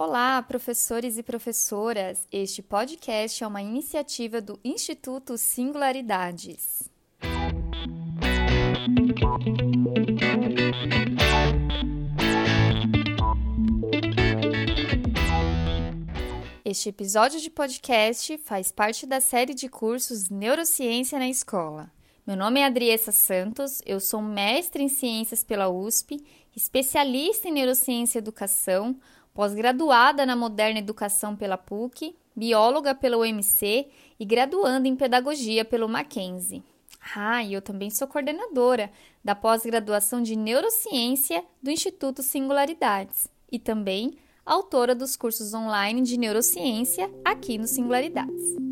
Olá, professores e professoras! Este podcast é uma iniciativa do Instituto Singularidades. Este episódio de podcast faz parte da série de cursos Neurociência na Escola. Meu nome é Adriessa Santos, eu sou mestre em Ciências pela USP, especialista em Neurociência e Educação, pós-graduada na Moderna Educação pela PUC, bióloga pela UMC e graduanda em Pedagogia pelo Mackenzie. Ah, e eu também sou coordenadora da pós-graduação de Neurociência do Instituto Singularidades e também autora dos cursos online de neurociência aqui no Singularidades.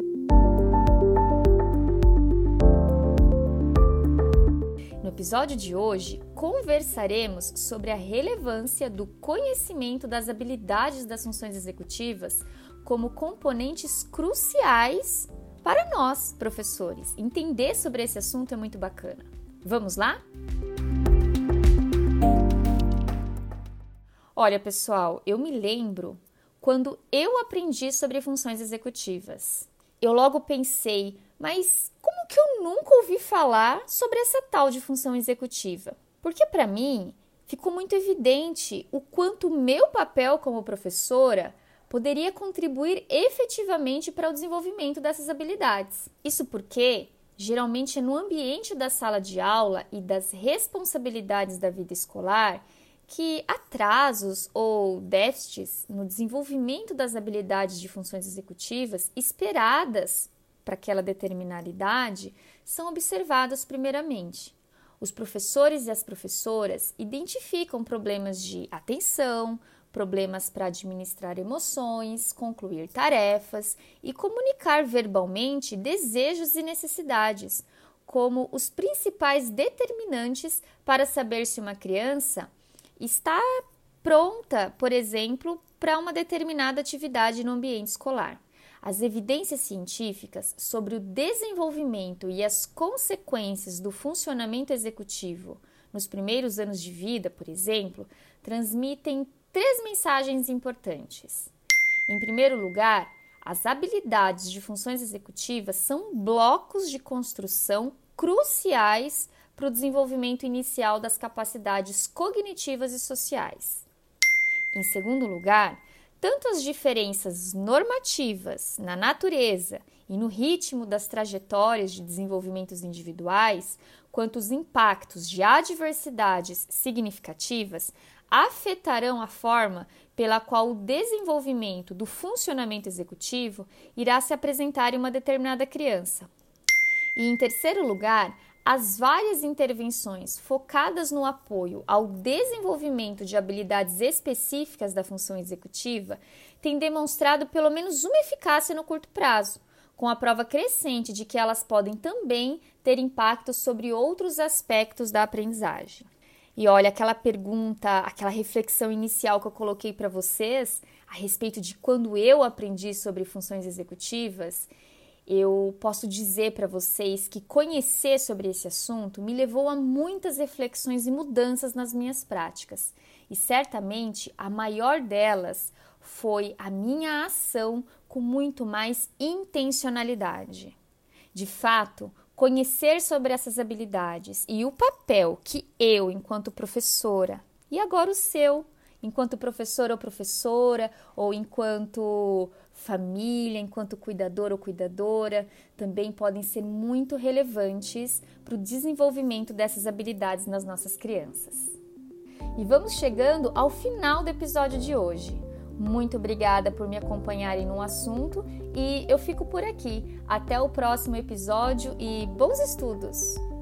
Episódio de hoje, conversaremos sobre a relevância do conhecimento das habilidades das funções executivas como componentes cruciais para nós, professores. Entender sobre esse assunto é muito bacana. Vamos lá? Olha, pessoal, eu me lembro quando eu aprendi sobre funções executivas. Eu logo pensei, mas como que eu nunca ouvi falar sobre essa tal de função executiva? Porque para mim ficou muito evidente o quanto meu papel como professora poderia contribuir efetivamente para o desenvolvimento dessas habilidades. Isso porque geralmente é no ambiente da sala de aula e das responsabilidades da vida escolar que atrasos ou déficits no desenvolvimento das habilidades de funções executivas esperadas para aquela determinada idade são observadas primeiramente. Os professores e as professoras identificam problemas de atenção, problemas para administrar emoções, concluir tarefas e comunicar verbalmente desejos e necessidades, como os principais determinantes para saber se uma criança está pronta, por exemplo, para uma determinada atividade no ambiente escolar. As evidências científicas sobre o desenvolvimento e as consequências do funcionamento executivo nos primeiros anos de vida, por exemplo, transmitem três mensagens importantes. Em primeiro lugar, as habilidades de funções executivas são blocos de construção cruciais para o desenvolvimento inicial das capacidades cognitivas e sociais. Em segundo lugar, tanto as diferenças normativas na natureza e no ritmo das trajetórias de desenvolvimentos individuais, quanto os impactos de adversidades significativas afetarão a forma pela qual o desenvolvimento do funcionamento executivo irá se apresentar em uma determinada criança. E em terceiro lugar, as várias intervenções focadas no apoio ao desenvolvimento de habilidades específicas da função executiva têm demonstrado pelo menos uma eficácia no curto prazo, com a prova crescente de que elas podem também ter impacto sobre outros aspectos da aprendizagem. E olha, aquela pergunta, aquela reflexão inicial que eu coloquei para vocês a respeito de quando eu aprendi sobre funções executivas, eu posso dizer para vocês que conhecer sobre esse assunto me levou a muitas reflexões e mudanças nas minhas práticas, e certamente a maior delas foi a minha ação com muito mais intencionalidade. De fato, conhecer sobre essas habilidades e o papel que eu, enquanto professora, e agora o seu, enquanto professor ou professora, ou enquanto família, enquanto cuidador ou cuidadora, também podem ser muito relevantes para o desenvolvimento dessas habilidades nas nossas crianças. E vamos chegando ao final do episódio de hoje. Muito obrigada por me acompanharem no assunto e eu fico por aqui. Até o próximo episódio e bons estudos!